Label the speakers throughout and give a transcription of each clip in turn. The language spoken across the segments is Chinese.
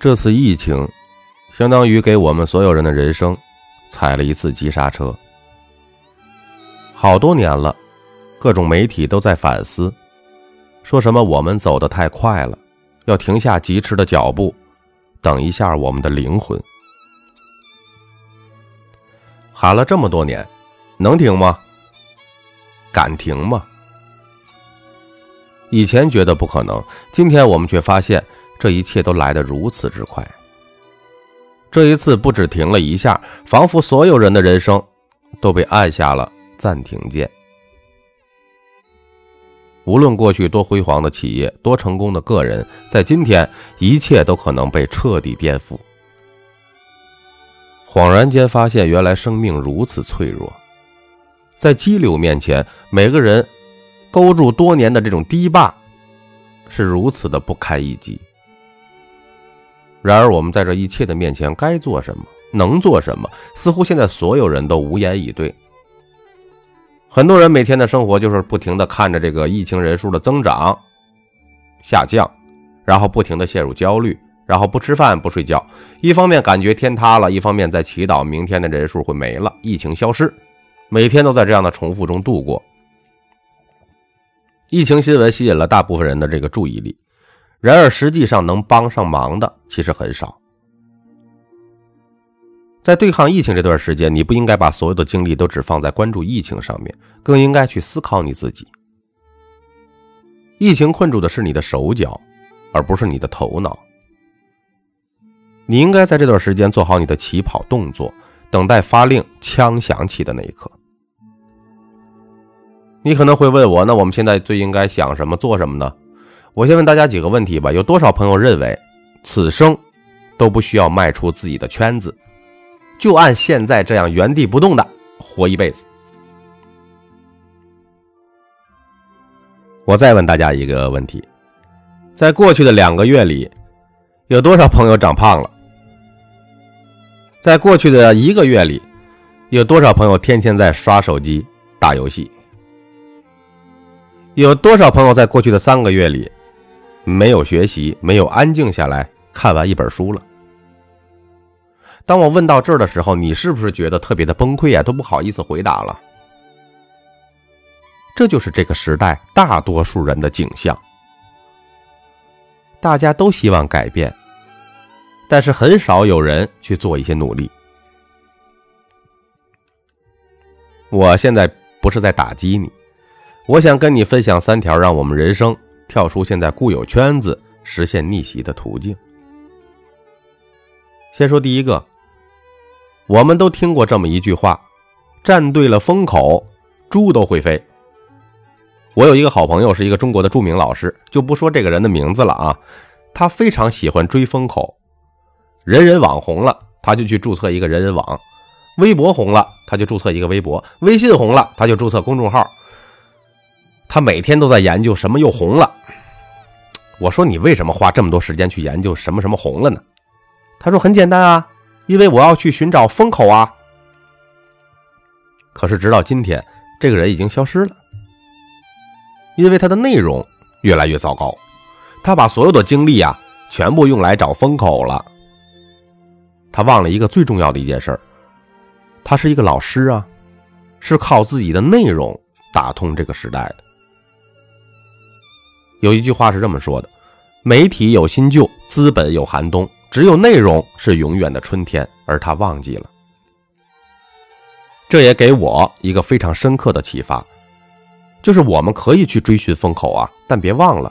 Speaker 1: 这次疫情，相当于给我们所有人的人生踩了一次急刹车。好多年了，各种媒体都在反思，说什么我们走得太快了，要停下疾驰的脚步，等一下我们的灵魂。喊了这么多年，能停吗？敢停吗？以前觉得不可能，今天我们却发现。这一切都来得如此之快。这一次不止停了一下，仿佛所有人的人生都被按下了暂停键。无论过去多辉煌的企业、多成功的个人，在今天，一切都可能被彻底颠覆。恍然间发现，原来生命如此脆弱，在激流面前，每个人勾住多年的这种堤坝，是如此的不堪一击。然而，我们在这一切的面前，该做什么，能做什么？似乎现在所有人都无言以对。很多人每天的生活就是不停的看着这个疫情人数的增长、下降，然后不停的陷入焦虑，然后不吃饭、不睡觉。一方面感觉天塌了，一方面在祈祷明天的人数会没了，疫情消失。每天都在这样的重复中度过。疫情新闻吸引了大部分人的这个注意力。然而，实际上能帮上忙的其实很少。在对抗疫情这段时间，你不应该把所有的精力都只放在关注疫情上面，更应该去思考你自己。疫情困住的是你的手脚，而不是你的头脑。你应该在这段时间做好你的起跑动作，等待发令枪响起的那一刻。你可能会问我，那我们现在最应该想什么、做什么呢？我先问大家几个问题吧：有多少朋友认为，此生都不需要迈出自己的圈子，就按现在这样原地不动的活一辈子？我再问大家一个问题：在过去的两个月里，有多少朋友长胖了？在过去的一个月里，有多少朋友天天在刷手机、打游戏？有多少朋友在过去的三个月里？没有学习，没有安静下来看完一本书了。当我问到这儿的时候，你是不是觉得特别的崩溃啊？都不好意思回答了。这就是这个时代大多数人的景象。大家都希望改变，但是很少有人去做一些努力。我现在不是在打击你，我想跟你分享三条让我们人生。跳出现在固有圈子，实现逆袭的途径。先说第一个，我们都听过这么一句话：“站对了风口，猪都会飞。”我有一个好朋友，是一个中国的著名老师，就不说这个人的名字了啊。他非常喜欢追风口，人人网红了，他就去注册一个人人网；微博红了，他就注册一个微博；微信红了，他就注册公众号。他每天都在研究什么又红了。我说你为什么花这么多时间去研究什么什么红了呢？他说很简单啊，因为我要去寻找风口啊。可是直到今天，这个人已经消失了，因为他的内容越来越糟糕，他把所有的精力啊全部用来找风口了。他忘了一个最重要的一件事他是一个老师啊，是靠自己的内容打通这个时代的。有一句话是这么说的：“媒体有新旧，资本有寒冬，只有内容是永远的春天。”而他忘记了。这也给我一个非常深刻的启发，就是我们可以去追寻风口啊，但别忘了，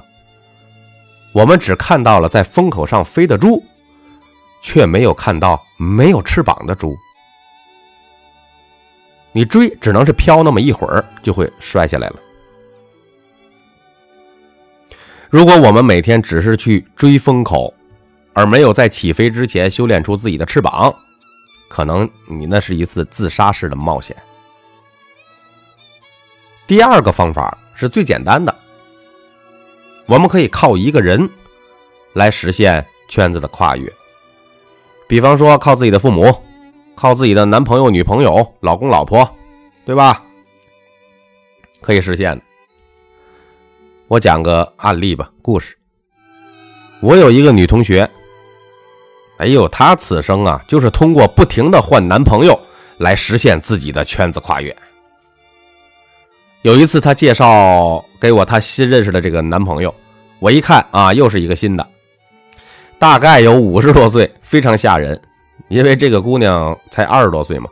Speaker 1: 我们只看到了在风口上飞的猪，却没有看到没有翅膀的猪。你追只能是飘那么一会儿，就会摔下来了。如果我们每天只是去追风口，而没有在起飞之前修炼出自己的翅膀，可能你那是一次自杀式的冒险。第二个方法是最简单的，我们可以靠一个人来实现圈子的跨越，比方说靠自己的父母，靠自己的男朋友、女朋友、老公、老婆，对吧？可以实现的。我讲个案例吧，故事。我有一个女同学，哎呦，她此生啊，就是通过不停的换男朋友来实现自己的圈子跨越。有一次，她介绍给我她新认识的这个男朋友，我一看啊，又是一个新的，大概有五十多岁，非常吓人，因为这个姑娘才二十多岁嘛。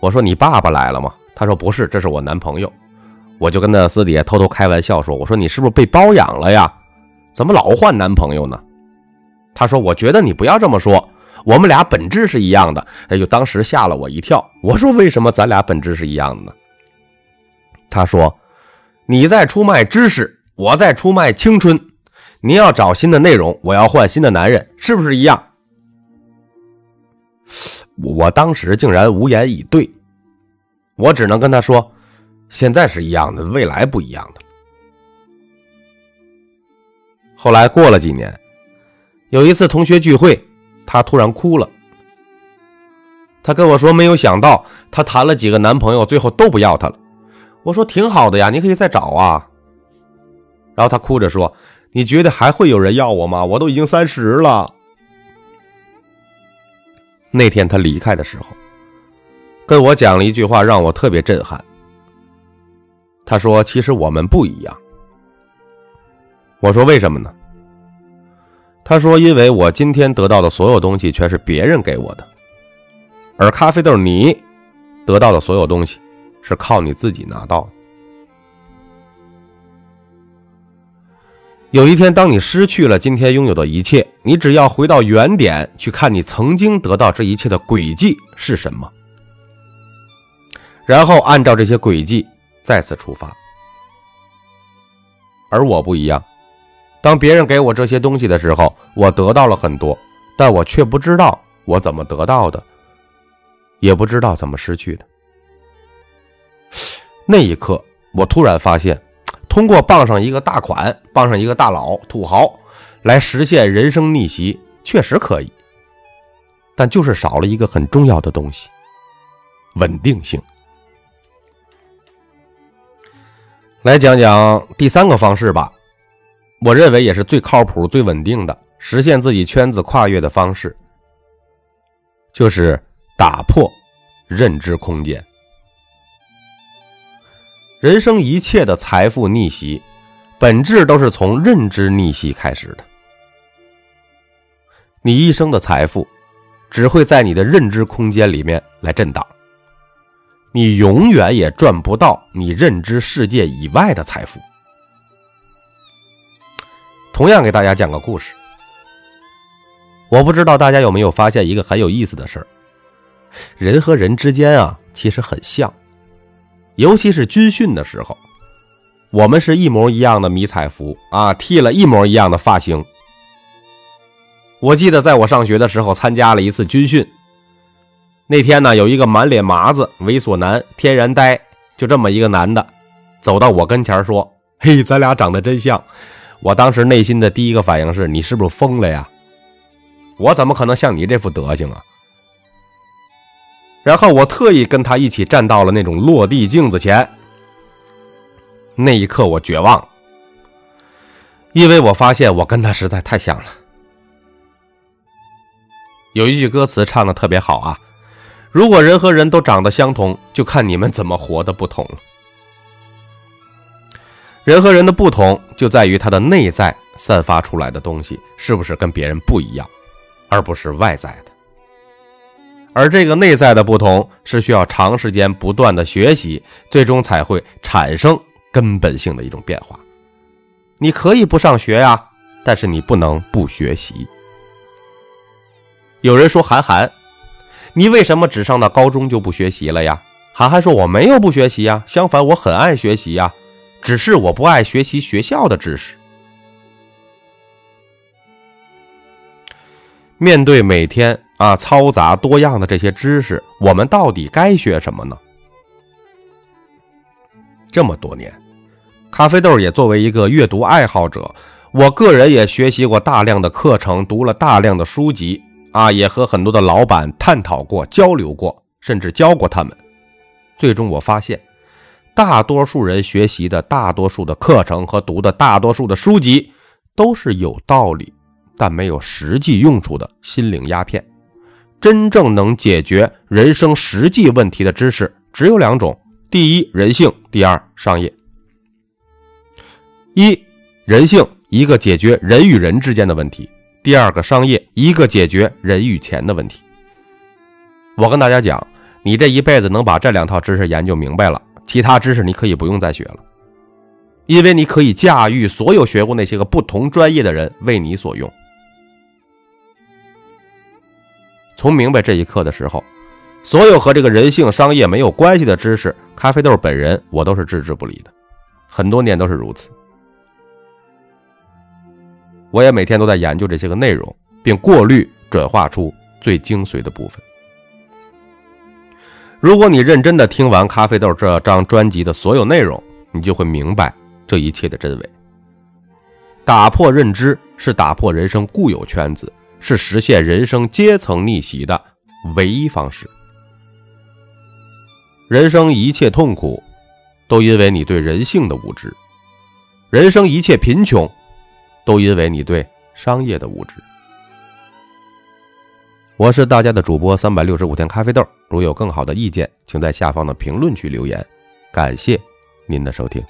Speaker 1: 我说：“你爸爸来了吗？”她说：“不是，这是我男朋友。”我就跟她私底下偷偷开玩笑说：“我说你是不是被包养了呀？怎么老换男朋友呢？”她说：“我觉得你不要这么说，我们俩本质是一样的。”哎呦，当时吓了我一跳。我说：“为什么咱俩本质是一样的呢？”她说：“你在出卖知识，我在出卖青春。你要找新的内容，我要换新的男人，是不是一样？”我当时竟然无言以对，我只能跟她说。现在是一样的，未来不一样的。后来过了几年，有一次同学聚会，她突然哭了。她跟我说：“没有想到，她谈了几个男朋友，最后都不要她了。”我说：“挺好的呀，你可以再找啊。”然后她哭着说：“你觉得还会有人要我吗？我都已经三十了。”那天她离开的时候，跟我讲了一句话，让我特别震撼。他说：“其实我们不一样。”我说：“为什么呢？”他说：“因为我今天得到的所有东西全是别人给我的，而咖啡豆你得到的所有东西是靠你自己拿到的。有一天，当你失去了今天拥有的一切，你只要回到原点去看你曾经得到这一切的轨迹是什么，然后按照这些轨迹。”再次出发，而我不一样。当别人给我这些东西的时候，我得到了很多，但我却不知道我怎么得到的，也不知道怎么失去的。那一刻，我突然发现，通过傍上一个大款、傍上一个大佬、土豪来实现人生逆袭，确实可以，但就是少了一个很重要的东西——稳定性。来讲讲第三个方式吧，我认为也是最靠谱、最稳定的实现自己圈子跨越的方式，就是打破认知空间。人生一切的财富逆袭，本质都是从认知逆袭开始的。你一生的财富，只会在你的认知空间里面来震荡。你永远也赚不到你认知世界以外的财富。同样给大家讲个故事，我不知道大家有没有发现一个很有意思的事儿：人和人之间啊，其实很像，尤其是军训的时候，我们是一模一样的迷彩服啊，剃了一模一样的发型。我记得在我上学的时候，参加了一次军训。那天呢，有一个满脸麻子、猥琐男、天然呆，就这么一个男的，走到我跟前说：“嘿，咱俩长得真像。”我当时内心的第一个反应是：“你是不是疯了呀？我怎么可能像你这副德行啊？”然后我特意跟他一起站到了那种落地镜子前。那一刻我绝望，因为我发现我跟他实在太像了。有一句歌词唱的特别好啊。如果人和人都长得相同，就看你们怎么活的不同了。人和人的不同就在于他的内在散发出来的东西是不是跟别人不一样，而不是外在的。而这个内在的不同是需要长时间不断的学习，最终才会产生根本性的一种变化。你可以不上学呀，但是你不能不学习。有人说韩寒。你为什么只上到高中就不学习了呀？韩寒说：“我没有不学习呀，相反，我很爱学习呀，只是我不爱学习学校的知识。”面对每天啊嘈杂多样的这些知识，我们到底该学什么呢？这么多年，咖啡豆也作为一个阅读爱好者，我个人也学习过大量的课程，读了大量的书籍。啊，也和很多的老板探讨过、交流过，甚至教过他们。最终我发现，大多数人学习的大多数的课程和读的大多数的书籍都是有道理、但没有实际用处的心灵鸦片。真正能解决人生实际问题的知识只有两种：第一，人性；第二，商业。一，人性，一个解决人与人之间的问题；第二个，商业，一个解决人与钱的问题。我跟大家讲，你这一辈子能把这两套知识研究明白了，其他知识你可以不用再学了，因为你可以驾驭所有学过那些个不同专业的人为你所用。从明白这一刻的时候，所有和这个人性、商业没有关系的知识，咖啡豆本人我都是置之不理的，很多年都是如此。我也每天都在研究这些个内容，并过滤转化出最精髓的部分。如果你认真的听完咖啡豆这张专辑的所有内容，你就会明白这一切的真伪。打破认知是打破人生固有圈子，是实现人生阶层逆袭的唯一方式。人生一切痛苦，都因为你对人性的无知；人生一切贫穷。都因为你对商业的无知。我是大家的主播三百六十五天咖啡豆，如有更好的意见，请在下方的评论区留言。感谢您的收听。